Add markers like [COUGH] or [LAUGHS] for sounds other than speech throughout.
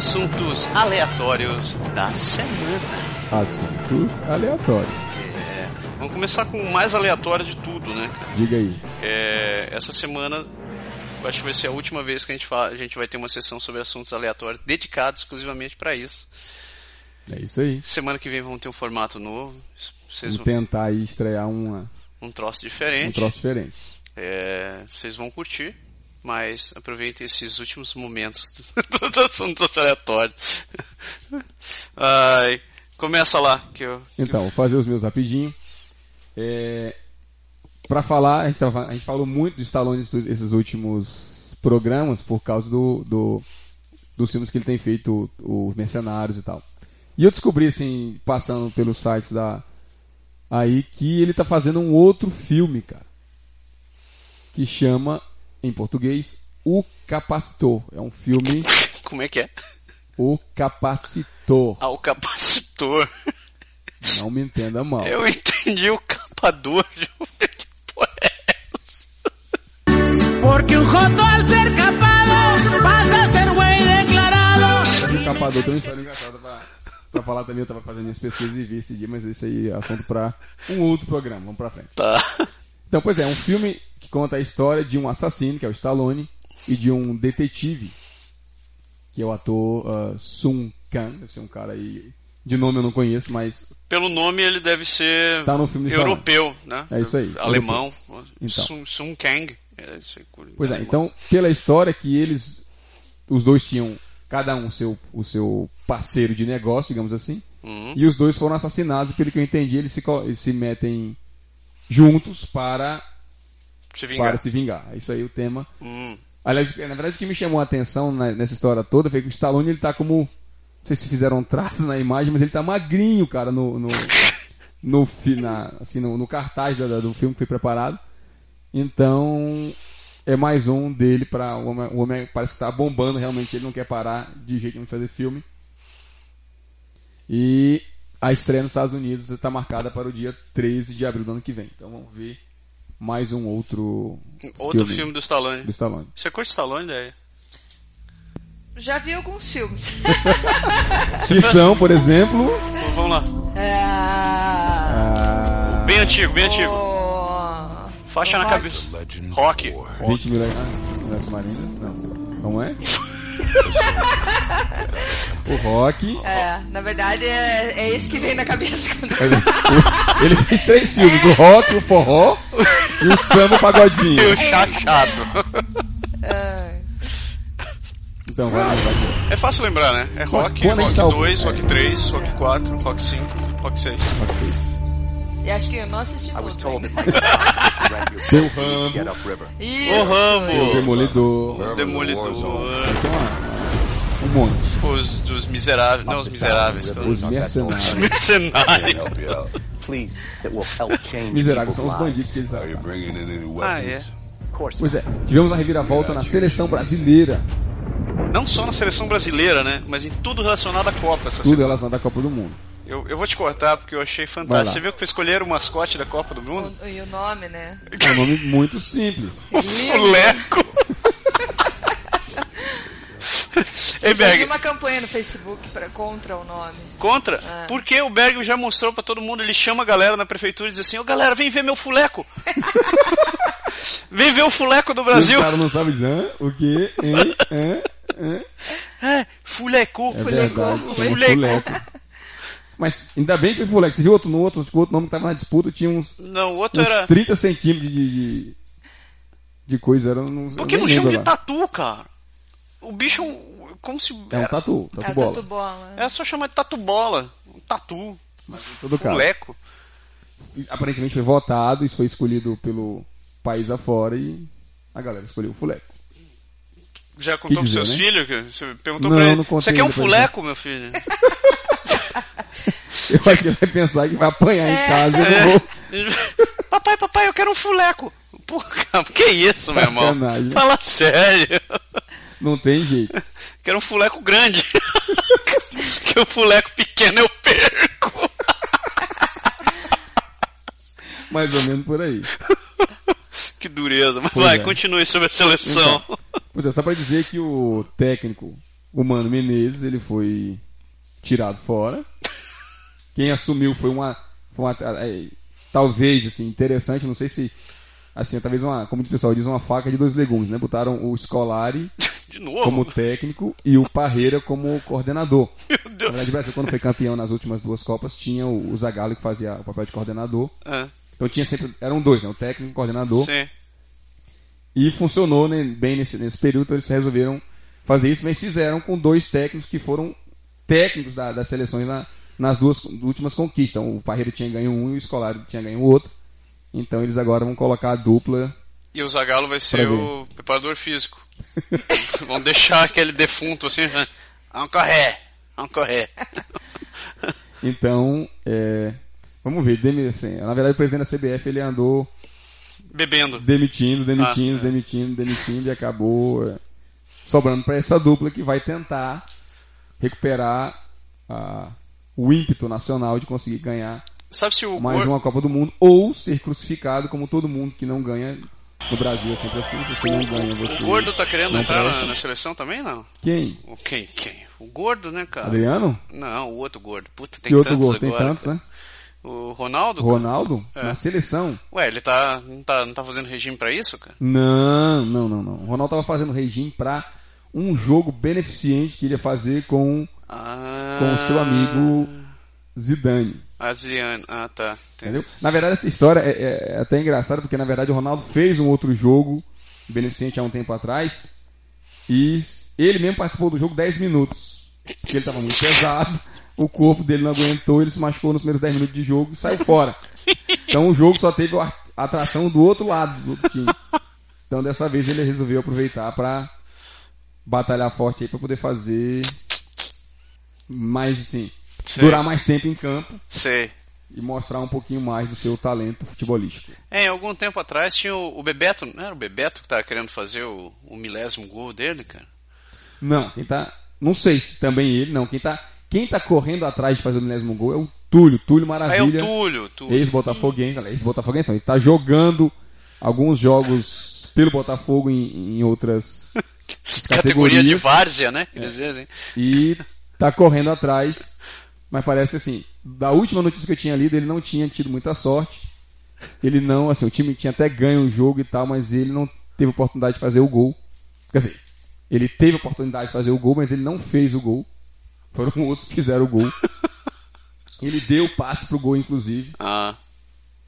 assuntos aleatórios da semana. Assuntos aleatórios. É, vamos começar com o mais aleatório de tudo, né? cara? Diga aí. É, essa semana acho que vai ser a última vez que a gente, fala, a gente vai ter uma sessão sobre assuntos aleatórios dedicados exclusivamente para isso. É isso aí. Semana que vem vamos ter um formato novo. Vocês vão, tentar estrear uma, um troço um diferente. troço diferente. É, vocês vão curtir, mas aproveitem esses últimos momentos [LAUGHS] do- dos assuntos aleatórios. Ai, começa lá, que eu. que Então, vou fazer os meus rapidinho. É, para falar, a gente, tava- a gente falou muito do Stallone esses últimos programas por causa do, do- dos filmes que ele tem feito, os Mercenários e tal. E eu descobri, assim, passando pelos sites da. Aí, que ele tá fazendo um outro filme, cara. Que chama, em português, O Capacitor. É um filme [LAUGHS] Como é que é? O Capacitor. Ah, o capacitor. Não me entenda mal. Eu entendi o capador. [LAUGHS] Que porra é essa? Porque un joto al ser capado pasa a ser güey declarado. O Capador tem uma história engraçada pra, pra falar também. Eu tava fazendo minhas pesquisas e vi esse dia, mas esse aí é assunto pra um outro programa. Vamos pra frente. Tá. Então, pois é, um filme conta a história de um assassino, que é o Stallone, e de um detetive, que é o ator uh, Sun Kang. Deve ser um cara aí. De nome eu não conheço, mas Pelo nome ele deve ser Tá no filme europeu, né? É isso aí, Alemão. Então. Sun, Sun Kang. É, Pois é, alemão. então, pela história que eles, os dois tinham, cada um seu, o seu parceiro de negócio, digamos assim, Uhum. e os dois foram assassinados, pelo que eu entendi, eles se, eles se metem juntos para, Se vingar. para se vingar. É isso aí o tema. Hum. Aliás, na verdade, o que me chamou a atenção nessa história toda foi que o Stallone ele tá como. Não sei se fizeram um trato [LAUGHS] na imagem, mas ele tá magrinho, cara, no. no, no, na- assim, no, no cartaz da- do filme que foi preparado. Então. É mais um dele para o homem, o homem parece que tá bombando realmente, ele não quer parar de jeito nenhum de fazer filme. E a estreia nos Estados Unidos está marcada para o dia 13 de abril do ano que vem. Então vamos ver mais um outro Outro filme, do Stallone. do Stallone. Você curte Stallone, daí? Já vi alguns filmes. [LAUGHS] Que são, por exemplo. Vamos lá. É... Ah, Bem antigo, bem antigo. o- Faixa o na Rock. cabeça. Rock. 20 mil ah, Mulheres Submarinas? Não. Como é? [LAUGHS] o Rock. É, na verdade é, é esse que vem na cabeça. quando- [LAUGHS] Ele fez três filmes: o Rock, o Forró e o Samba Pagodinho. E o chachado. É. Então, vai, vai, vai. É fácil lembrar, né? É Rock, Quando Rock gente tá- 2, é. Rock 3, Rock 4, Rock 5, Rock 6. Rock seis. E acho que eu não assisti tudo. Tem o [LAUGHS] Rambo. Isso! O Rambo. tem o Demolidor. O Demolidor. Uma, um monte. Os dos miseráveis. Não, os miseráveis. Os mercenários. Os mercenários. help you out. Please, that will help change [LAUGHS] Miseráveis são os bandidos que eles Are you atacam. bringing in any Ah, weapons? é. Of course. Pois é, tivemos uma reviravolta na seleção brasileira. Não só na seleção brasileira, né? Mas em tudo relacionado à Copa essa Tudo semana. relacionado à Copa do Mundo. Eu, eu vou te cortar porque eu achei fantástico. Você viu que escolheram o mascote da Copa do Mundo? O- E o nome, né? É um nome muito simples. [LAUGHS] O Fuleco. [LAUGHS] Ei, Eu vi Berg, uma campanha no Facebook pra, contra o nome. contra? Ah. Porque o Berg já mostrou pra todo mundo, ele chama a galera na prefeitura e diz assim, ô galera, vem ver meu fuleco. [LAUGHS] vem ver o fuleco do Brasil. O cara não sabe dizer o quê? Hein? Hã? Hã? É, fuleco. É verdade. chama Fuleco. Fuleco. Mas ainda bem que foi Fuleco. Você viu outro no outro, o outro nome que tava na disputa tinha uns, Não, o outro uns era... 30 centímetros de, de, de coisa. Era, não, Por que não chama de tatu, cara? O bicho, é como se... É um era- tatu, tatu É, bola. tatu bola. É só chamar de tatu bola. Um tatu. Mas em todo caso. Fuleco. Aparentemente foi votado, isso foi escolhido pelo país afora e a galera escolheu o Fuleco. Já contou pros seus né? filhos? Você perguntou Não, pra ele. não contei Você quer um pra fuleco, meu filho? [LAUGHS] [LAUGHS] Eu acho que ele vai pensar que vai apanhar É. em casa eu vou. [LAUGHS] papai, papai, eu quero um fuleco. Pô, cara, que isso, meu irmão? Sacanagem. Fala sério. Não tem jeito. [LAUGHS] Quero um fuleco grande. [LAUGHS] que o fuleco pequeno eu perco. [LAUGHS] Mais ou menos por aí. que dureza. Mas Pois vai, é. continue sobre a seleção. Pois é, só pra dizer que o técnico o Mano Menezes, ele foi tirado fora. Quem assumiu foi uma, foi uma é, talvez assim interessante, não sei se assim, talvez uma, como o pessoal diz, uma faca de dois legumes, né? Botaram o Scolari De novo? como técnico e o Parreira como coordenador. [LAUGHS] Meu Na Deus. verdade, o Brasil, quando foi campeão nas últimas duas Copas, tinha o, o Zagallo que fazia o papel de coordenador. Ah, Então tinha sempre. Eram dois, né? O técnico e o coordenador. sim. E funcionou né, bem nesse, nesse período, então eles resolveram fazer isso, mas fizeram com dois técnicos que foram técnicos da- das seleções na- nas duas últimas conquistas. Então, o Parreira tinha ganho um e o Escolar tinha ganho o outro. Então eles agora vão colocar a dupla. E o Zagallo vai ser o preparador físico. [LAUGHS] Vão deixar aquele defunto assim. "Ah, Vamos correr, vamos correr. [LAUGHS] Então, é, vamos ver. demi- assim, na verdade, o presidente da CBF ele andou Bebendo. demitindo, demitindo, Ah, é. demitindo, demitindo e acabou é, sobrando para essa dupla que vai tentar recuperar ah, o ímpeto nacional de conseguir ganhar Sabe se o mais uma Copa do Mundo ou ser crucificado como todo mundo que não ganha no Brasil é sempre assim, se você não ganha você o Gordo tá querendo entrar na, na seleção também, não? quem? O quem? Quem? O Gordo, né, cara? Adriano? Não, o outro Gordo. Puta, tem Que outro tantos? Tem agora. tantos, cara. né? O Ronaldo? Ronaldo? É. Na seleção? Ué, ele tá não, tá. não tá fazendo regime pra isso, cara? Não, não, não, não. O Ronaldo tava fazendo regime para um jogo beneficente que ele ia fazer com, Ah. com o seu amigo Zidane. Adriano. Ah, tá. Entendeu? Na verdade, essa história é, é- é até engraçada, porque na verdade o Ronaldo fez um outro jogo beneficente há um tempo atrás e ele mesmo participou do jogo 10 minutos. Porque ele estava muito pesado, o corpo dele não aguentou, ele se machucou nos primeiros 10 minutos de jogo e saiu fora. Então o jogo só teve a atração do outro lado do time. Então dessa vez ele resolveu aproveitar para batalhar forte aí para poder fazer mais assim, Sei. durar mais tempo em campo Sei. e mostrar um pouquinho mais do seu talento futebolístico. É, algum tempo atrás tinha o, o Bebeto, não era o Bebeto que tava querendo fazer o, o milésimo gol dele, cara? Não, quem tá. Não sei se também ele, não. Quem tá, quem tá correndo atrás de fazer o milésimo gol é o Túlio, Túlio Ah, é o Maravilha. Túlio, Túlio. Ex-Botafoguense, ex-Botafoguense, não, ele tá jogando alguns jogos pelo Botafogo em, em outras [LAUGHS] Categoria de categorias várzea, né? Eles dizem. e tá correndo atrás. Mas parece assim, da última notícia que eu tinha lido, ele não tinha tido muita sorte. Ele não, assim, o time tinha até ganho o jogo e tal, mas ele não teve oportunidade de fazer o gol. Quer dizer, ele teve oportunidade de fazer o gol, mas ele não fez o gol. Foram [LAUGHS] outros que fizeram o gol. Ele deu passe pro gol, inclusive, Ah,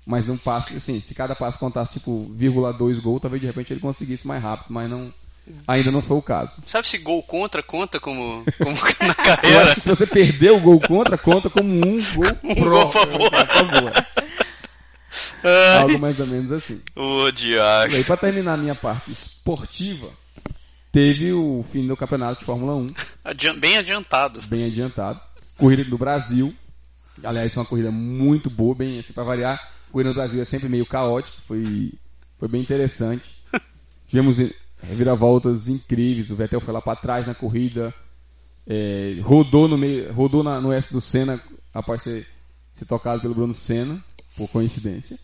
mas não passe, assim, se cada passe contasse tipo, vírgula dois gol, talvez de repente ele conseguisse mais rápido, mas não, ainda não foi o caso. sabe se gol contra conta como, como [LAUGHS] na carreira? se você perder o gol contra, conta como um gol Um pró. gol favor. A favor. Algo mais ou menos assim. Ô, E diacho. aí, pra terminar a minha parte esportiva, teve o fim do campeonato de Fórmula 1, Adian- bem adiantado. bem adiantado. Corrida do Brasil. Aliás, foi uma corrida muito boa, bem assim, pra variar. Corrida do Brasil é sempre meio caótica, foi, foi bem interessante. [LAUGHS] Tivemos reviravoltas incríveis. O Vettel foi lá pra trás na corrida, é, rodou no meio, rodou na- no S do Senna após ser, ser tocado pelo Bruno Senna, por coincidência.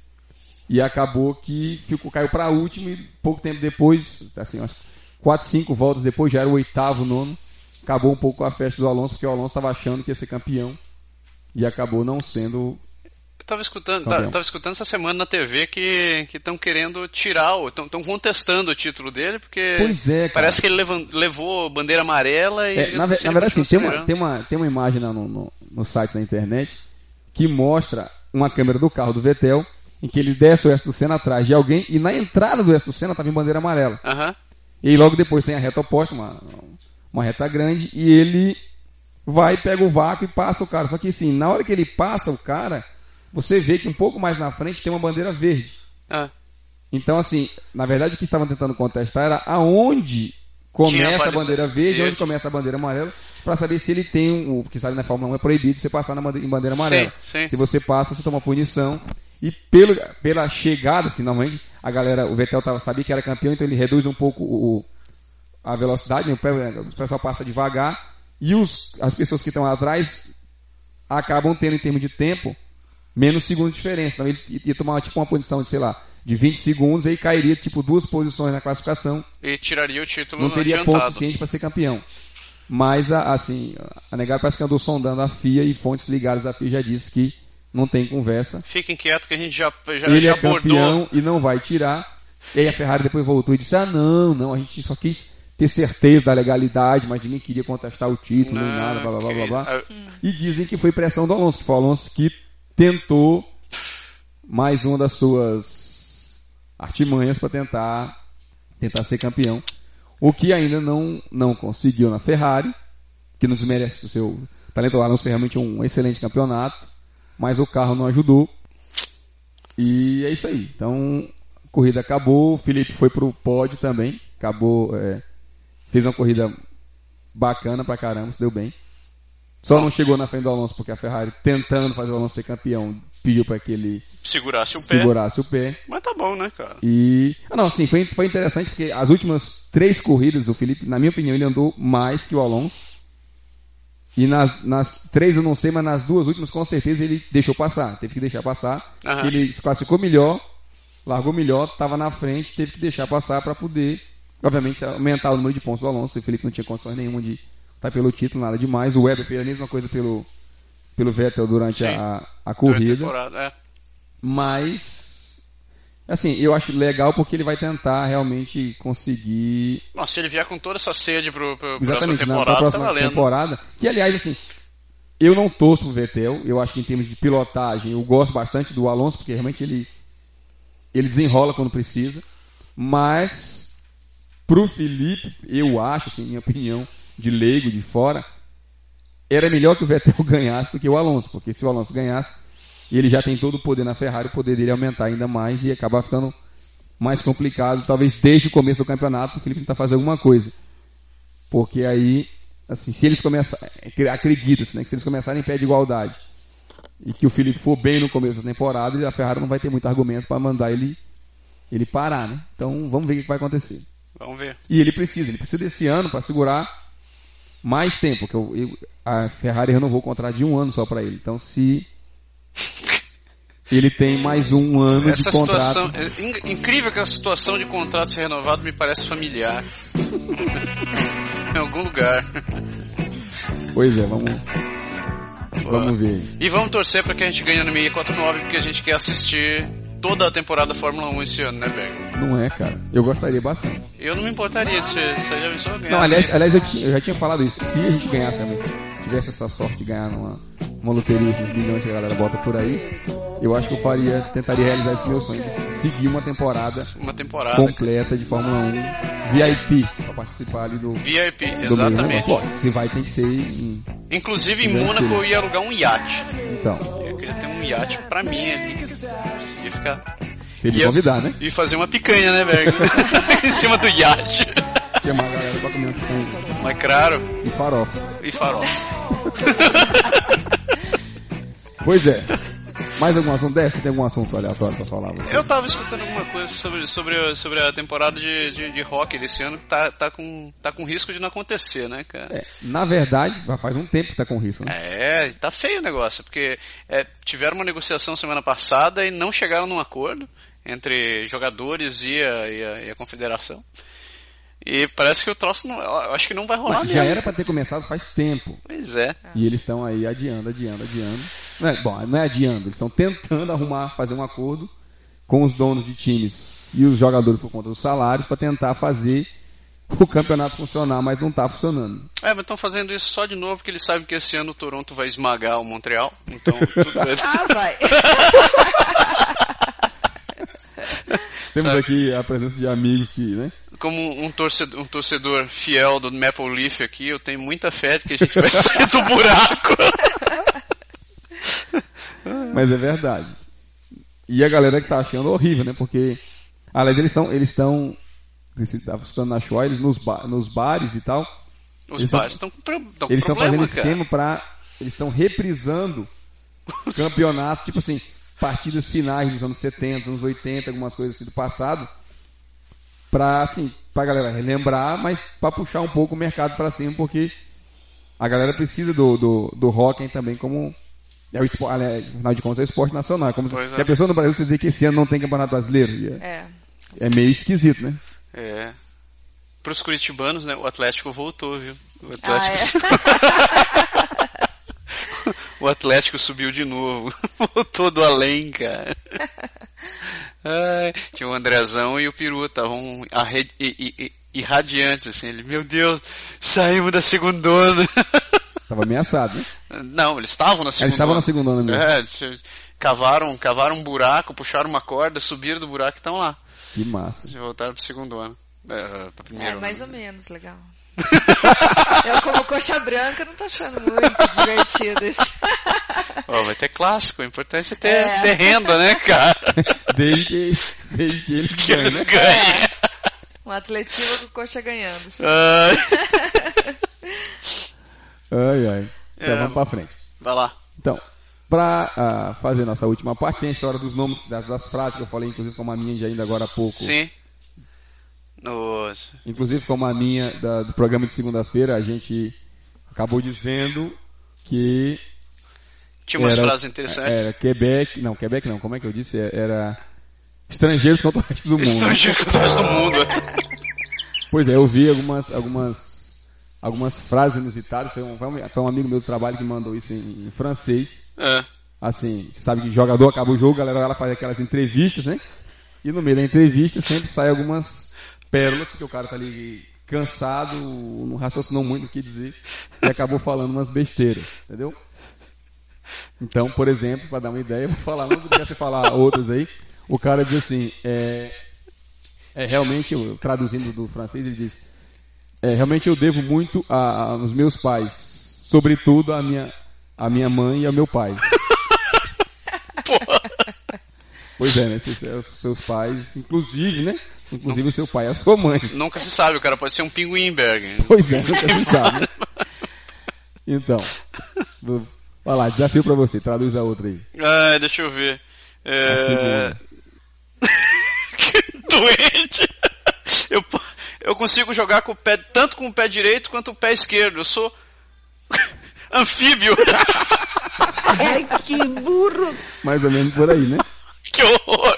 E acabou que ficou, caiu para último e pouco tempo depois, assim, umas 4, 5 voltas depois, já era o oitavo, nono. Acabou um pouco a festa do Alonso, porque o Alonso estava achando que ia ser campeão e acabou não sendo. Tava escutando, Campeão. tá- tava escutando essa semana na TV que estão querendo tirar, estão contestando o título dele, porque Pois é, parece que ele levan- levou bandeira amarela e. É, na, assim na verdade, assim, continua tem uma, tem, uma, tem uma imagem no, no, no site da internet que mostra uma câmera do carro do Vettel em que ele desce o S do Senna atrás de alguém e na entrada do S do Senna estava em bandeira amarela. Aham. E logo depois tem a reta oposta, uma, uma reta grande, e ele vai, pega o vácuo e passa o cara. Só que assim, na hora que ele passa o cara, você vê que um pouco mais na frente tem uma bandeira verde. Ah, Então, assim, na verdade o que estavam tentando contestar era aonde começa a bandeira bandeira verde, verde. onde começa a bandeira amarela, para saber se ele tem um. Porque sabe, na Fórmula 1 é proibido você passar na bande- em bandeira amarela. Sim, sim. Se você passa, você toma punição. E pelo, pela chegada, assim, normalmente, a galera, o Vettel tava, sabia que era campeão, então ele reduz um pouco o, a velocidade, né? o pe- o pessoal passa devagar, e os, as pessoas que estão lá atrás acabam tendo, em termos de tempo, menos segundos de diferença. Então ele ia tomar tipo uma punição de, sei lá, de 20 segundos, aí cairia tipo duas posições na classificação, e tiraria o título não teria ponto adiantado. suficiente para ser campeão. Mas, assim, a Negara parece que andou sondando a FIA e fontes ligadas à FIA já disse que não tem conversa. Fiquem quietos que a gente já, já, Ele já é campeão e não vai tirar. E aí a Ferrari depois voltou e disse: Ah, não, não, a gente só quis ter certeza da legalidade, mas ninguém queria contestar o título nem Não, nada, blá blá blá blá. blá. E dizem que foi pressão do Alonso, que foi o Alonso que tentou mais uma das suas artimanhas para tentar tentar ser campeão. O que ainda não, não conseguiu na Ferrari, que não desmerece o seu talento. O Alonso fez realmente um excelente campeonato, mas o carro não ajudou. E é isso aí. Então, a corrida acabou. O Felipe foi pro pódio também. Acabou. é, fez uma corrida bacana pra caramba, se deu bem. Só não chegou na frente do Alonso porque a Ferrari, tentando fazer o Alonso ser campeão, pediu para que ele segurasse o pé. segurasse o pé. Mas tá bom, né, cara? E. Ah, não, sim, foi, foi interessante porque as últimas três corridas, o Felipe, na minha opinião, ele andou mais que o Alonso. E nas, nas três eu não sei, mas nas duas últimas com certeza ele deixou passar. Teve que deixar passar. Aham. Ele se classificou melhor, largou melhor, estava na frente, teve que deixar passar para poder, obviamente, aumentar o número de pontos do Alonso. O Felipe não tinha condições nenhuma de estar pelo título, nada demais. O Weber fez a mesma coisa pelo, pelo Vettel durante Sim. a, a Durante a corrida. temporada, é. Mas, assim, eu acho legal porque ele vai tentar realmente conseguir. Nossa, se ele vier com toda essa sede pro, pro próxima Exatamente, na, temporada, pra próxima tá temporada. Que, aliás, assim, eu não torço pro Vettel. Eu acho que em termos de pilotagem, eu gosto bastante do Alonso, porque realmente ele, ele desenrola quando precisa. Mas, pro Felipe, eu acho, assim, minha opinião, de leigo, de fora, era melhor que o Vettel [LAUGHS] ganhasse do que o Alonso, porque se o Alonso ganhasse, ele já tem todo o poder na Ferrari, o poder dele aumentar ainda mais e acabar ficando mais complicado, talvez desde o começo do campeonato, o Felipe tentar fazer alguma coisa. Porque aí, assim, se eles começarem, acredita-se, né, que se eles começarem em pé de igualdade e que o Felipe for bem no começo da temporada, a Ferrari não vai ter muito argumento para mandar ele ele parar, né? Então, vamos ver o que vai acontecer. Vamos ver. E ele precisa, ele precisa desse ano para segurar mais tempo, porque eu- eu- a Ferrari renovou o contrato de um ano só para ele. Então, se [LAUGHS] ele tem mais um ano Essa de contrato, situação. É in- incrível que a situação de contrato ser renovado me parece familiar. [LAUGHS] em algum lugar. pois é, vamos, vamos ver. E vamos torcer para que a gente ganhe no 649, porque a gente quer assistir toda a temporada da Fórmula 1 esse ano, né, Berg? Não é, cara. Eu gostaria bastante. Eu não me importaria de ser, se já pensou ganhar. Não, aliás, aliás eu, eu já tinha falado isso. Se a gente ganhasse, realmente, tivesse essa sorte de ganhar numa uma loteria, esses bilhões que a galera bota por aí, eu acho que eu faria, tentaria realizar esse meu sonho de seguir uma temporada uma temporada. completa de Fórmula 1 VIP pra participar ali do, VIP, do exatamente. se vai tem que ser em, Inclusive em Mônaco eu ia alugar um iate. então, queria ter um iate pra mim ali. Ia ficar. se ele Ia- convidar, né? E fazer uma picanha, né, Berg? [LAUGHS] em cima do iate. Chamar a galera pra comer com Mas claro, e farofa. e farol. Pois é. Mais algum assunto dessa? Tem algum assunto aleatório pra falar? Você? Eu tava escutando alguma coisa sobre, sobre, a- sobre a temporada de, de, de hockey desse ano que tá, tá, com, tá com risco de não acontecer, né, cara? É, na verdade, já faz um tempo que tá com risco, né? É, tá feio o negócio, porque é, tiveram uma negociação semana passada e não chegaram num acordo entre jogadores e a, e a, e a confederação. E parece que o troço não. Eu acho que não vai rolar Mas mesmo. já era pra ter começado faz tempo. Pois é. E eles estão aí adiando, adiando, adiando. Não é, bom, não é adiando, eles estão tentando arrumar, fazer um acordo com os donos de times e os jogadores por conta dos salários para tentar fazer o campeonato funcionar, mas não tá funcionando. É, mas estão fazendo isso só de novo porque eles sabem que esse ano o Toronto vai esmagar o Montreal. Então, tudo bem. [LAUGHS] Ah, vai. [LAUGHS] Temos Sabe? aqui a presença de amigos que, né? Como um torcedor, um torcedor fiel do Maple Leaf aqui, eu tenho muita fé de que a gente vai [LAUGHS] sair do buraco. [LAUGHS] Mas é verdade. E a galera que tá achando horrível, né? Porque, aliás, eles estão, eles estão, você estava escutando na show, eles nos, ba- nos bares e tal, Os Eles bares estão com, pro- tão eles estão fazendo esquema pra, eles estão reprisando campeonatos, tipo assim, partidas finais dos anos 70, anos 80, algumas coisas assim do passado, pra, assim, pra galera relembrar, mas pra puxar um pouco o mercado pra cima, porque a galera precisa do, do, do hockey também como é o esporte, aliás, afinal de contas é o esporte nacional, como Pois se é. a pessoa no Brasil se dizer que esse ano não tem campeonato brasileiro, e é, É. é meio esquisito, né? É. pros curitibanos, né? O Atlético voltou, viu? O Ah, Atlético, é? [LAUGHS] [LAUGHS] o Atlético subiu de novo. [LAUGHS] Voltou do além, cara. Ai, tinha o Andrezão e o Peru estavam irradiantes, assim. Ele, meu Deus, saímos da segundona. [LAUGHS] Tava ameaçado, né? Não, eles estavam na segundona. estavam na segundona mesmo. É, eles cavaram, cavaram um buraco, puxaram uma corda, subiram do buraco e estão lá. Que massa. E voltaram pro segundo ano. É, pra primeiro É, ano. mais ou menos, legal. [LAUGHS] Eu, como coxa branca, não tô achando muito divertido isso. [LAUGHS] Vai ter clássico, o importante é ter, É. ter renda, né, cara? Desde que, desde que eles [LAUGHS] Que ganham, né? ganha. Um atletismo com coxa ganhando. Ai. Ai, ai. Então É. vamos pra frente. Vai lá. Então, pra ah, fazer nossa última parte, tem a história dos nomes das, das frases que eu falei, inclusive como a minha de ainda agora há pouco. Sim. Nossa. Inclusive como a minha da- do programa de segunda-feira, a gente acabou dizendo que Tinha umas era, frases interessantes. Era Quebec, não, Quebec não, como é que eu disse? Era estrangeiros contra o resto do mundo. Estrangeiro com o resto do mundo. Pois é, eu vi algumas, algumas, algumas frases inusitadas. Foi um, foi um- amigo meu do trabalho que mandou isso em, em francês. É. Assim, sabe que jogador acaba o jogo, a galera ela faz aquelas entrevistas, né? E no meio da entrevista sempre sai algumas pérolas, porque o cara tá ali cansado, não raciocinou muito o que dizer, e acabou falando umas besteiras, entendeu? Então, por exemplo, para dar uma ideia, vou falar, não quer você falar outros aí. O cara diz assim, é, é realmente, traduzindo do francês, ele diz: é, realmente eu devo muito a, aos meus pais, sobretudo a minha, a minha mãe e ao meu pai. [LAUGHS] Pois é, né? Os seus pais, inclusive, né? Inclusive o seu pai e a sua mãe. Nunca se sabe, o cara pode ser um pinguimberg. Pois é, nunca se sabe. né? [LAUGHS] Então, vai lá, desafio pra você, traduz a outra aí. Ai, deixa eu ver. É... [LAUGHS] que doente! Eu, eu consigo jogar com o pé, tanto com o pé direito quanto o pé esquerdo. Eu sou [LAUGHS] anfíbio. [LAUGHS] Mais ou menos por aí, né? que horror!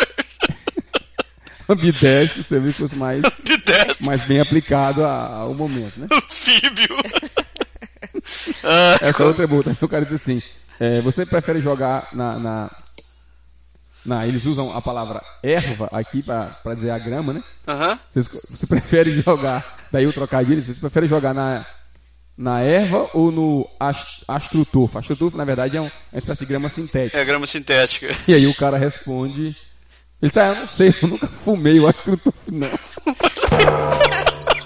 Ambidestro, você viu que fosse mais, Ambidestro, mais bem aplicado ao momento, né? anfíbio. Ah, Essa outra é boa também. O cara diz assim: é, você prefere jogar na, na, na- Eles usam a palavra erva aqui pra pra dizer a grama, né? Aham. Você, você prefere jogar. Daí o trocadilho, você prefere jogar na, na erva ou no ast- astrotufo? Astrotufo, na verdade, é é uma espécie de grama sintética. É grama sintética. E aí o cara responde. Ele diz, ah, eu não sei, eu nunca fumei o astrotufo, não. [LAUGHS]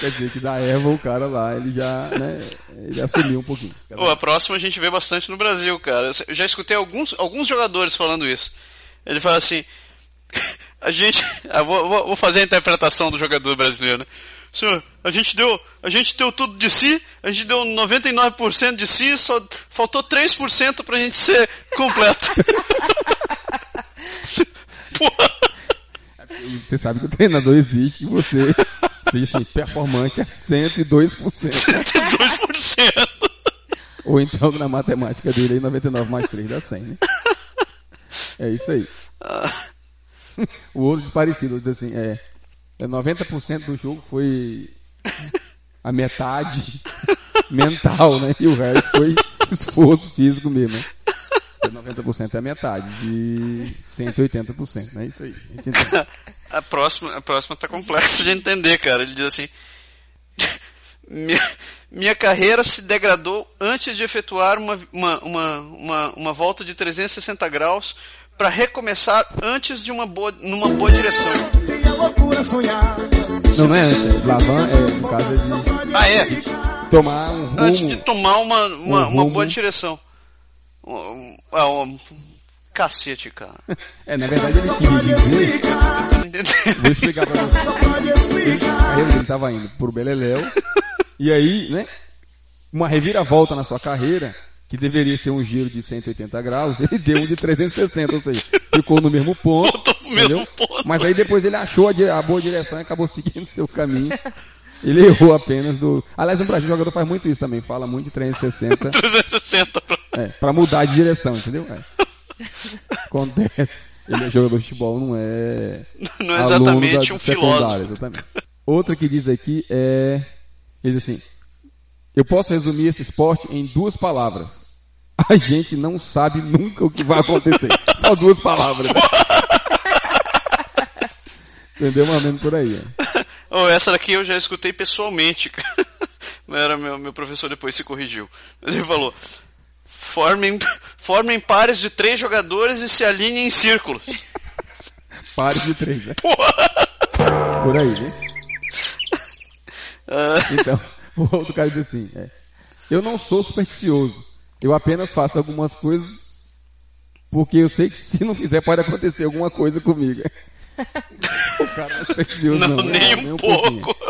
Quer dizer que da erva o cara lá, ele já, né, ele assumiu um pouquinho. Pô, a próxima a gente vê bastante no Brasil, cara. Eu já escutei alguns, alguns jogadores falando isso. Ele fala assim: [LAUGHS] a gente. eu vou, vou- fazer a interpretação do jogador brasileiro, né? Senhor, a gente deu, a gente deu tudo de si, a gente deu 99% de si, só faltou 3% pra gente ser completo. [LAUGHS] Porra, Você sabe que o treinador exige que você seja assim, performante a 102%. 2%. Ou então na matemática dele aí 99 mais 3 dá 100, né? É isso aí. O outro desparecido diz assim, é, é 90% do jogo foi a metade mental, né? E o resto foi esforço físico mesmo, né? E 90% é a metade de 180%, né? Isso aí. A gente entende. A próxima, a próxima tá complexa de entender, cara. Ele diz assim: [LAUGHS] minha, minha carreira se degradou antes de efetuar uma, uma, uma, uma, uma volta de 360 graus para recomeçar antes de uma boa, numa boa direção. Não, não é antes. É, Lavan é, no caso, é de Ah, é? tomar um rumo. Antes de tomar uma, uma, Um uma boa direção. Um, ah, um- cacete, cara. É, na verdade ele queria dizer. Vou explicar pra você. Ele, carreira dele tava indo pro Beleléu. E aí, né? Uma reviravolta na sua carreira, que deveria ser um giro de 180 graus, ele deu um de 360, ou seja, ficou no mesmo ponto. Mesmo ponto. Mas aí depois ele achou a, a boa direção e acabou seguindo seu caminho. Ele errou apenas do. Aliás, no Brasil o jogador faz muito isso também, fala muito de 360 360 [LAUGHS] pra... é, pra mudar de direção, entendeu? É. [LAUGHS] Acontece. Ele é jogador de futebol, não é. [LAUGHS] Não é exatamente um filósofo. Exatamente. Outra que diz aqui é. Ele diz assim: Eu posso resumir esse esporte em duas palavras. A gente não sabe nunca o que vai acontecer. [LAUGHS] Só duas palavras. Entendeu? Menos por aí. ó. Oh, essa daqui eu já escutei pessoalmente. Era meu, meu professor depois se corrigiu. Mas ele falou: formem, formem pares de três jogadores e se alinhem em círculos. [LAUGHS] Pare de três, né? Porra! Por aí, né? Então, o outro cara diz assim: é, Eu não sou supersticioso. Eu apenas faço algumas coisas porque eu sei que se não fizer pode acontecer alguma coisa comigo. [LAUGHS] O cara não é supersticioso, não, não. nem não, um pouquinho. pouco.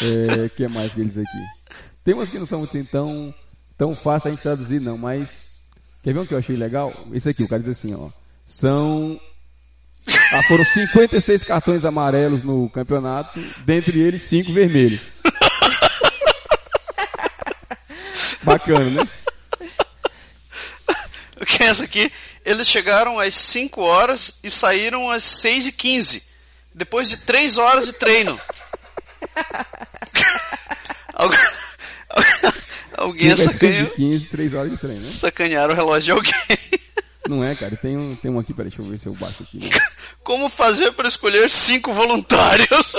É, que mais que eles aqui? Tem umas que não são muito tão, tão fáceis a gente traduzir, não, mas. Quer ver um que eu achei legal? Esse aqui, o cara diz assim, ó. São. Ah, foram 56 cartões amarelos no campeonato, dentre eles 5 vermelhos. [LAUGHS] Bacana, né? O que é essa aqui? Eles chegaram às 5 horas e saíram às 6 e 15 Depois de 3 horas de treino. Alguém 5 às 6 sacaneou, de 15, 3 horas de treino, né? sacanearam o relógio de alguém. [LAUGHS] Não é, cara? Tem um, tem um aqui, peraí, deixa eu ver se eu baixo aqui. né? [LAUGHS] Como fazer para escolher cinco voluntários?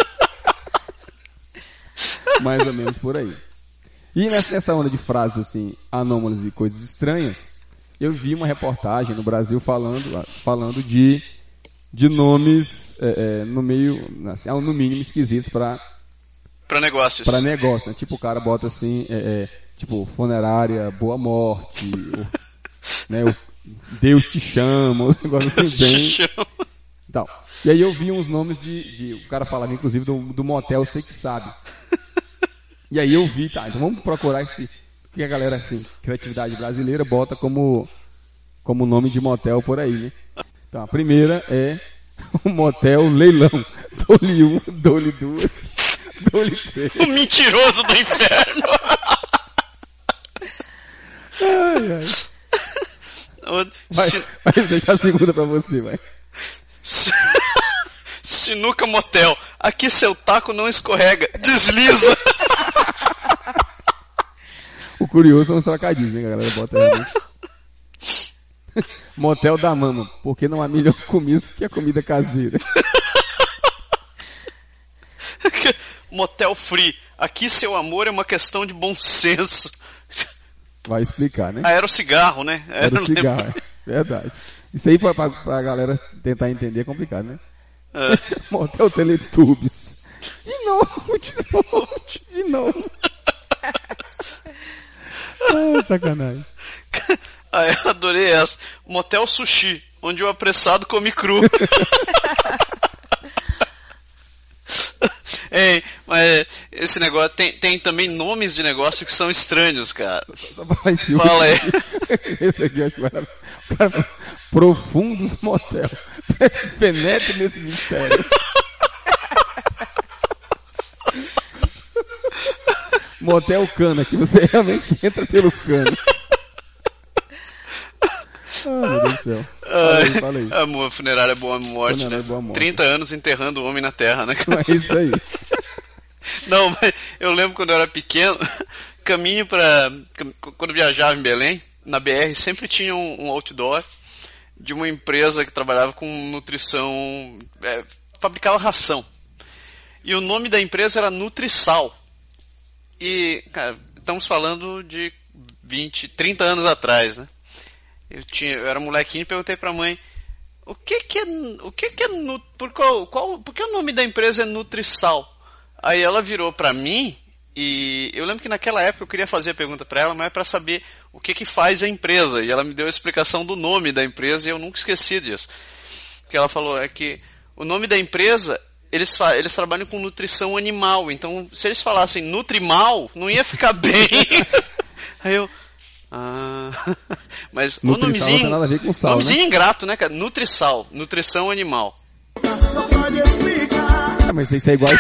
[LAUGHS] Mais ou menos por aí. E nessa, onda de frases assim, anômalas e coisas estranhas, eu vi uma reportagem no Brasil falando, falando de, de nomes é, é, no meio, assim, no mínimo esquisitos para para negócios. para negócio, né? Tipo o cara bota assim, é, é, tipo funerária, boa morte, né? O Deus te chama, um negócio assim bem tal. E aí eu vi uns nomes de, de- o cara falava inclusive do, do motel Sei que sabe. E aí eu vi, tá, então vamos procurar esse que a galera assim, criatividade brasileira bota como como nome de motel por aí, né? Então a primeira é o motel Leilão. Dole um, dole duas, dole três. O mentiroso do inferno. Ai, Vai, vai deixar a segunda pra você, vai. si- [LAUGHS] Sinuca Motel. Aqui seu taco não escorrega, desliza. O curioso são os trocadilhos, né? galera bota. Motel da mama, porque não há melhor comida que a comida caseira. [LAUGHS] Motel Free. Aqui seu amor é uma questão de bom senso. Vai explicar, né? Aerocigarro, né? Era o não lembro. cigarro, é. verdade. Isso aí pra, pra, pra galera tentar entender é complicado, né? É. [LAUGHS] Motel Teletubbies. De novo, de novo, de novo. Ai, [LAUGHS] sacanagem. [LAUGHS] Ah, eu adorei essa. Motel Sushi, onde o apressado come cru. Ei, mas esse negócio tem, tem também nomes de negócio que são estranhos, cara. Só esse Fala aí. [LAUGHS] Esse aqui eu acho que cara falou, Profundos motel. [LAUGHS] Penetre nesse mistério. [LAUGHS] Motel cana, que você realmente entra pelo cano. Ai, meu Deus do céu. Aí, fala aí. Amor, funerária é boa morte, Funerária né? é boa morte. 30 anos enterrando o homem na terra, né? É isso aí. Não, eu lembro quando eu era pequeno, [LAUGHS] caminho pra. Quando viajava em Belém, na BR, sempre tinha um, outdoor de uma empresa que trabalhava com nutrição. é, fabricava ração. E o nome da empresa era Nutrisal. E, cara, estamos falando de 20, 30 anos atrás, né? Eu, tinha, eu era molequinho e perguntei pra mãe. O que que é, o que que é, por qual, qual, por que o nome da empresa é Nutrisal? Aí ela virou pra mim e eu lembro que naquela época eu queria fazer a pergunta pra ela, mas é pra saber o que que faz a empresa. E ela me deu a explicação do nome da empresa e eu nunca esqueci disso. Que ela falou é que o nome da empresa eles, eles trabalham com nutrição animal, então se eles falassem Nutrimal, não ia ficar bem. [LAUGHS] Aí eu. Ah, [LAUGHS] mas o Nutrisal não nomezinho. tem nada a ver com sal, nomezinho ingrato, né, cara? Nutrisal, nutrição animal. Ah, mas isso é igual,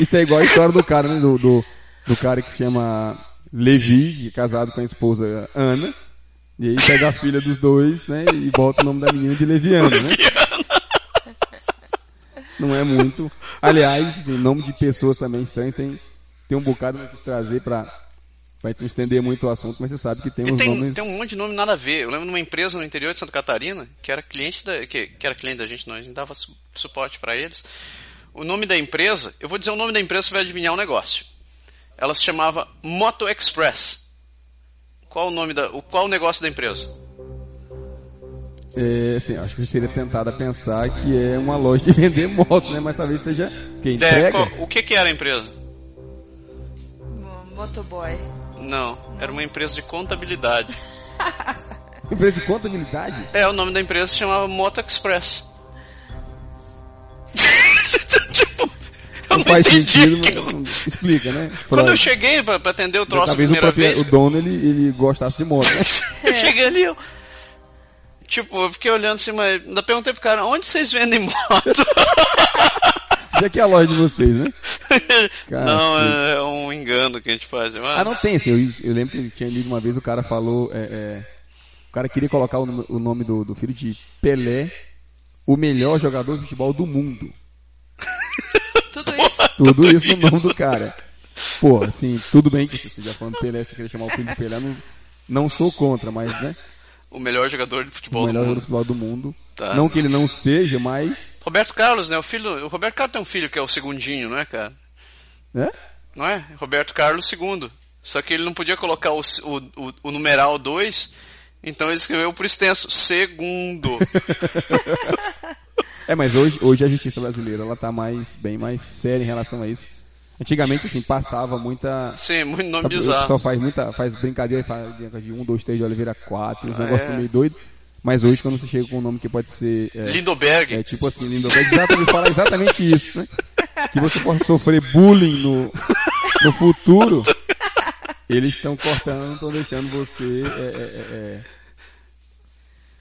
isso é igual a história do cara, né? Do, do, do cara que se chama Levi, que é casado com a esposa Ana. E aí pega a filha dos dois, né? E bota o nome da menina de Leviana, né? Não é muito. Aliás, assim, nome de pessoas também estranho tem, tem um bocado pra te trazer pra, pra gente não estender muito o assunto, mas você sabe que tem uns tem, nomes. tem um monte de nome nada a ver. Eu lembro de uma empresa no interior de Santa Catarina que era cliente da, que, que era cliente da gente, não, a gente dava su- suporte para eles. O nome da empresa, eu vou dizer o nome da empresa, você vai adivinhar o negócio. Ela se chamava Moto Express. Qual o nome da, o qual o negócio da empresa? É, assim, acho que seria tentado a pensar que é uma loja de vender moto, né? Mas talvez seja quem É, entrega. qual- o que que era a empresa? Mo- Motoboy. Não, era uma empresa de contabilidade. [LAUGHS] Empresa de contabilidade? É, o nome da empresa se chamava Moto Express. Não não faz sentido, aquilo. mas explica, né? Quando eu cheguei pra, pra atender o troço a Talvez o, primeira propria- vez, o dono ele, ele gostasse de moto, né? [LAUGHS] eu cheguei ali, eu... Tipo, eu fiquei olhando assim, mas ainda perguntei pro cara, onde vocês vendem [LAUGHS] moto? Onde é que é a loja de vocês, né? Cara, [LAUGHS] não, que- é, é um engano que a gente faz. Ah, não tem, assim, eu, eu lembro que tinha lido uma vez, o cara falou, é, é, o cara queria colocar o, nome- o nome do, do filho de Pelé, o melhor jogador de futebol do mundo. Tudo isso. No nome do cara. Pô, assim, tudo bem que você já falando Pelé, você queria chamar o filho de Pelé, não, não sou contra, mas, né, O melhor jogador de futebol o do melhor jogador de futebol do mundo. Tá. Não que ele não seja, mas, Roberto Carlos, né? O filho, o Roberto Carlos tem um filho que é o segundinho, não é, cara? né? Não é? Roberto Carlos II. Só que ele não podia colocar o, o, o, o numeral 2, então ele escreveu por extenso, segundo. [LAUGHS] É, mas hoje, hoje a justiça brasileira, ela tá mais, bem mais séria em relação a isso. Antigamente, assim, passava muita... Sim, muito nome Sabe, O bizarro. pessoal faz muita faz brincadeira, faz de um, dois, três de Oliveira, quatro, uns É. negócios meio doido. Mas hoje, quando você chega com um nome que pode ser. É, Lindoberg. é tipo assim, Lindoberg, exatamente, fala exatamente isso, né? Que você possa sofrer bullying no, no futuro. Eles estão cortando, estão deixando você. É, é, é, é,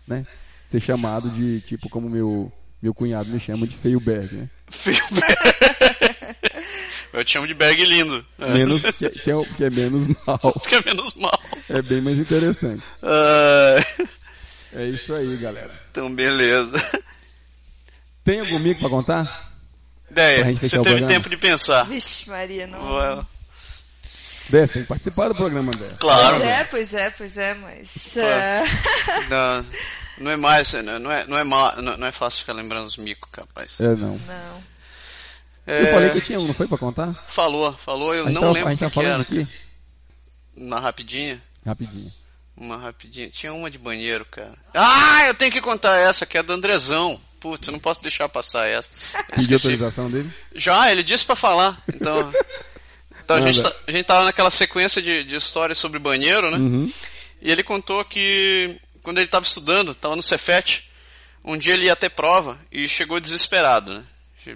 né? Ser chamado de, tipo, como meu, meu cunhado me chama de Feioberg, né? [LAUGHS] Feio Eu te chamo de Berg lindo. É, Menos, que, que é, que é menos mal. [LAUGHS] que é menos mal. É bem mais interessante. Ah, É isso aí, galera. então, beleza. Tem algum mico pra contar? Ideia, Pra gente você teve programa? tempo de pensar. Vixe, Maria, não. Ué, Dé, você tem que participar do programa, Dé. Claro. Pois é, pois é, pois é, mas. ah, Não, [LAUGHS] não é mais, não não é, não é, não, não é fácil ficar lembrando os micos, capaz. É, não. não. É, Eu falei que tinha um, não foi pra contar? Falou, falou, eu não tava, lembro o tá que, que falando era. aqui? Uma rapidinha. Rapidinho. Uma rapidinha. Tinha uma de banheiro, cara. Ah, eu tenho que contar essa, que é a do Andrezão. Putz, eu não posso deixar passar essa. Pediu autorização dele? Já, ele disse pra falar. Então, então a, gente tá, a gente tava naquela sequência de, de histórias sobre banheiro, né? Uhum. E ele contou que quando ele estava estudando, estava no Cefet, um dia ele ia ter prova e chegou desesperado, né?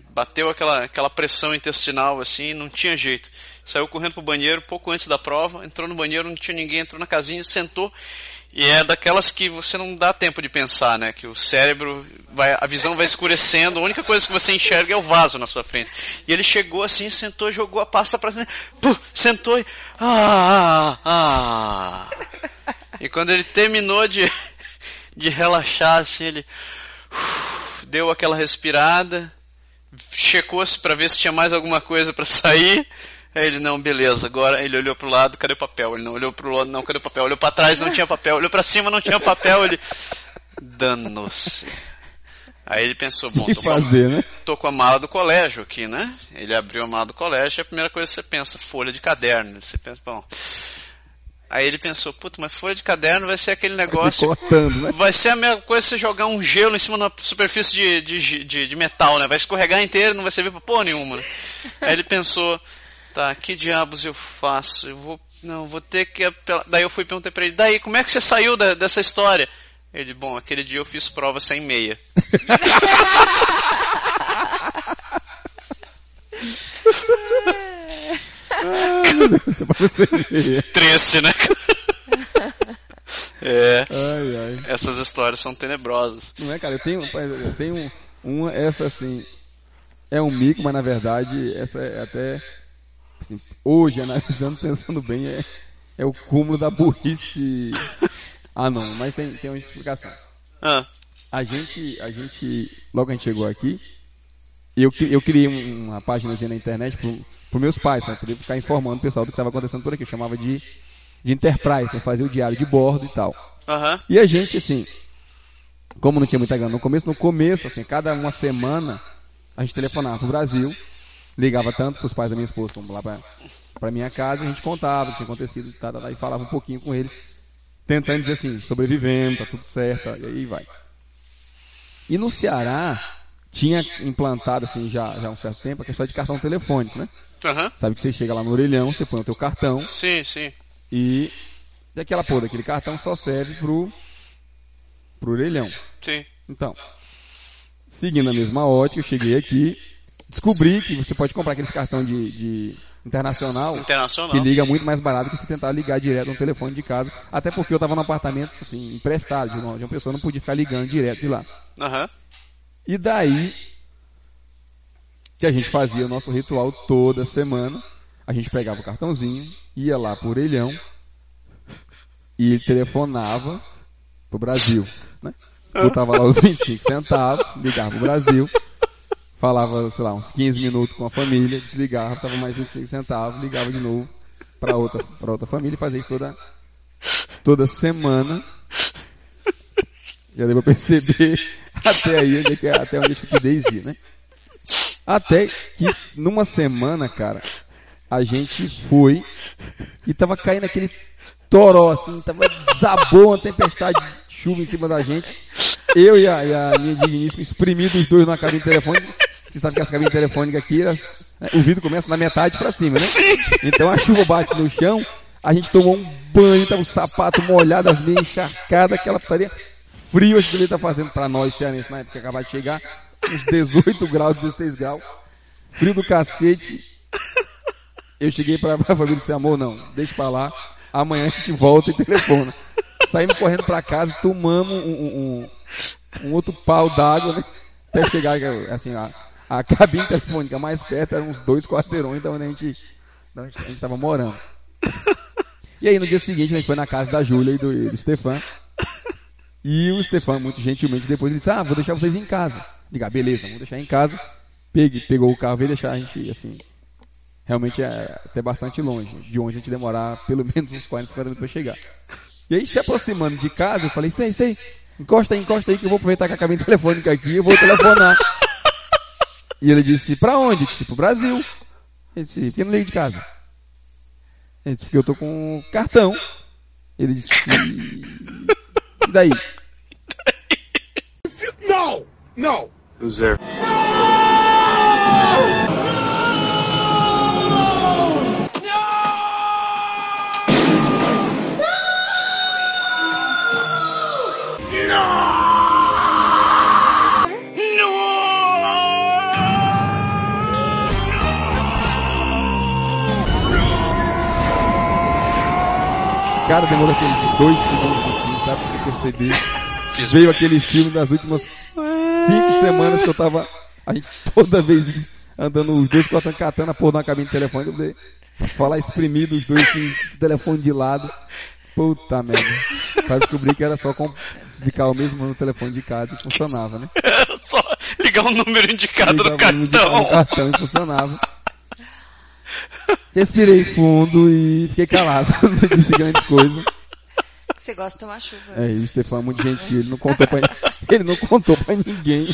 Bateu aquela, aquela pressão intestinal assim, não tinha jeito. Saiu correndo pro banheiro pouco antes da prova, entrou no banheiro, não tinha ninguém, entrou na casinha, sentou. E é daquelas que você não dá tempo de pensar, né? Que o cérebro vai, a visão vai escurecendo, a única coisa que você enxerga é o vaso na sua frente. E ele chegou assim, sentou, jogou a pasta pra cima, sentou e ah, ah, ah. E quando ele terminou de, de relaxar, assim, ele uf, deu aquela respirada, checou-se pra ver se tinha mais alguma coisa pra sair. Aí ele, não, beleza, agora ele olhou pro lado, cadê o papel? Ele não olhou pro lado, não, cadê o papel? Olhou pra trás, não tinha papel. Olhou pra cima, não tinha papel. Ele, danou-se. Aí ele pensou, bom, tô com, a, fazer, né? tô com a mala do colégio aqui, né? Ele abriu a mala do colégio e a primeira coisa que você pensa, folha de caderno. Você pensa, bom. Aí ele pensou, puta, mas folha de caderno vai ser aquele Vai negócio. se cortando, né? Vai ser a mesma coisa você jogar um gelo em cima da superfície de, de, de, de metal, né? Vai escorregar inteiro, não vai servir pra porra nenhuma, né? Aí ele pensou, tá, que diabos eu faço? Eu vou. Não, vou ter que. apelar- Daí eu fui e perguntei pra ele, daí, como é que você saiu da- dessa história? Ele, bom, aquele dia eu fiz prova sem meia. [LAUGHS] Só pra você ver. [LAUGHS] Triste, né? [LAUGHS] é, Ai, ai. essas histórias são tenebrosas. Não é, cara? Eu tenho, eu tenho uma, essa assim. É um mico, mas na verdade, essa é até. assim, hoje, analisando, [LAUGHS] pensando bem, é, é o cúmulo da burrice Ah, não, mas tem, tem uma explicação. Ah, A gente, a gente, logo que a gente chegou aqui, eu, eu criei um- uma páginazinha na internet pro, pro meus pais, pra poder ficar informando o pessoal do que estava acontecendo por aqui. Eu chamava de, de Enterprise, né? Fazia o diário de bordo e tal. aham. E a gente, assim, como não tinha muita grana no começo, no começo, assim, cada uma semana, a gente telefonava pro Brasil, ligava tanto pros pais da minha esposa como lá pra, pra minha casa, e a gente contava o que tinha acontecido tal, tal, tal, e falava um pouquinho com eles, tentando dizer assim, sobrevivendo, tá tudo certo, e aí vai. E no Ceará, tinha implantado, assim, já, já há um certo tempo, a questão de cartão telefônico, né? Aham. Sabe que você chega lá no orelhão, você põe o teu cartão, Sim, sim. e daquela porra daquele cartão só serve pro, pro orelhão. Sim. Então, seguindo a mesma ótica, eu cheguei aqui, descobri que você pode comprar aqueles cartão de, de internacional Internacional. que liga muito mais barato que se tentar ligar direto no telefone de casa. Até porque eu tava num apartamento assim, emprestado de uma, de uma pessoa, não podia ficar ligando direto de lá. Aham. E daí que a gente fazia o nosso ritual toda semana. A gente pegava o cartãozinho, ia lá pro orelhão e telefonava pro Brasil. Né? Botava lá os 25 centavos, ligava pro Brasil, falava, sei lá, uns 15 minutos com a família, desligava, tava mais 25 centavos, ligava de novo pra outra, outra família e fazia isso toda, toda semana. Já deu pra perceber até aí, onde é que- até onde a estupidez ia, né? Até que numa semana, cara, a gente foi e tava caindo aquele toró, assim, tava desabou uma tempestade de chuva em cima da gente. Eu e a, e a minha digníssima espremidos os dois na cabine telefônica. Você sabe que as cabines telefônicas aqui, elas- o vidro começa na metade pra cima, né? Então a chuva bate no chão, a gente tomou um banho, tava o sapato molhado, as meias encharcadas, aquela putaria frio que ele tá fazendo pra nós, cearense, na época acabou de chegar, uns 18 graus, 16 graus, frio do cacete. Eu cheguei pra, pra família e disse, amor, não, deixa pra lá, amanhã a gente volta e telefona. Saímos correndo pra casa, tomamos um, um- um- outro pau d'água, né? Até chegar, assim, a, a cabine telefônica mais perto era uns dois quarteirões da onde a gente, onde a gente tava morando. E aí no dia seguinte a gente foi na casa da Júlia e do, do Stefan. E o Stefan, muito gentilmente, depois ele disse, ah, vou deixar vocês em casa. Diga, beleza, vamos deixar em casa. Pegue, pegou o carro, veio deixar a gente, assim, realmente é até bastante longe. De onde a gente demorar pelo [LAUGHS] menos uns 40, 50 minutos pra chegar. E aí, se aproximando de casa, eu falei, Stay, Stay, encosta aí, encosta aí que eu vou aproveitar que a cabine telefônica aqui e eu vou telefonar. e ele disse, pra onde? Eu disse, pro Brasil. Ele disse, por que não liga de casa? Ele disse, porque eu tô com cartão. Ele disse, e daí? No! No! Cara, demorou aqueles dois segundos assim, sabe? Pra você perceber. Veio aquele filme das últimas cinco semanas que eu tava. A gente toda vez andando os dois cortando katana, pôr na cabine telefônica, eu poder falar espremido os dois com o telefone de lado. Puta merda. Pra descobrir que era só com, ficar o mesmo no telefone de casa e funcionava, né? Era só ligar o número indicado do no cartão. do cartão e funcionava. Respirei fundo e fiquei calado. [LAUGHS] Não disse grandes coisas. Que você gosta de tomar chuva. É, e o Stefan é muito gentil, ele não contou pra, [LAUGHS] ele não contou pra ninguém.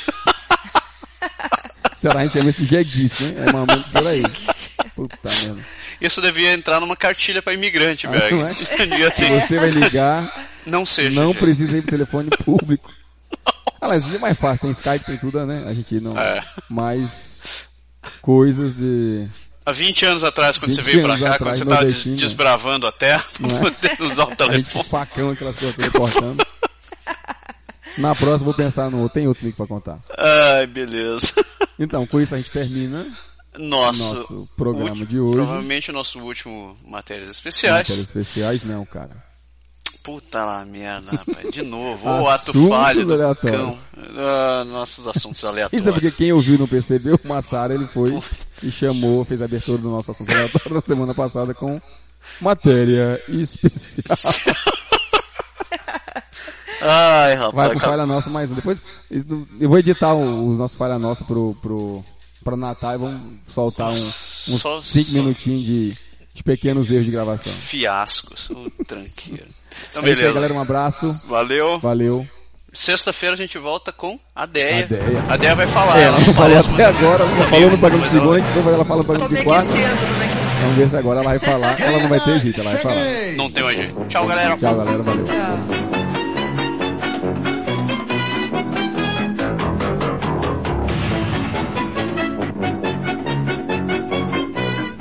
Será a gente chama isso de jeguice, né? É mamando por aí. Puta merda. Isso devia entrar numa cartilha pra imigrante, Ah, velho. não é? [LAUGHS] Se assim, você vai ligar, não seja. não gente. precisa ir pro telefone [LAUGHS] público. Aliás, hoje é mais fácil, tem Skype, tem tudo, né? A gente não. É. Mais coisas de. Há 20 anos atrás, quando você 20 veio pra cá, atrás, quando você tava des- nordestino. desbravando a terra pra é? [LAUGHS] poder usar o A gente telefone. com facão, aquelas coisas todas cortando. Na próxima vou pensar no outro. Tem outro link pra contar. Ai, beleza. [LAUGHS] Então, com isso a gente termina Nosso, Nosso programa último- de hoje. Provavelmente o nosso último Matérias Especiais. matérias especiais, não, cara. Puta lá, merda, [LAUGHS] rapaz. De novo. O ato falho do aleatórios. cão. Ah, nossos assuntos aleatórios. Isso é porque quem ouviu não percebeu, o Massara ele foi e chamou, fez a abertura do nosso assunto aleatório na semana passada com matéria especial. [LAUGHS] Ai, rapaz. Vai pro. Falha Nossa mais um. Depois eu vou editar os nossos Falha Nossa pro, pro, pro Natal e vamos soltar um, uns Só- 5 só- minutinhos de, de pequenos erros de gravação. Fiascos. O tranqueiro. Então, É isso aí, beleza. galera. Um abraço. Valeu. Valeu. Sexta-feira a gente volta com a Deia. A Deia. A Deia vai falar. É, ela não falou até mas- agora, ela falou no programa de segunda, então ela fala no programa de quarta. me aquecendo. Vamos ver se agora ela vai falar. Ela não vai ter jeito, ela vai falar. Não tem mais jeito. Tchau, galera. Tchau, galera. Valeu. Tchau.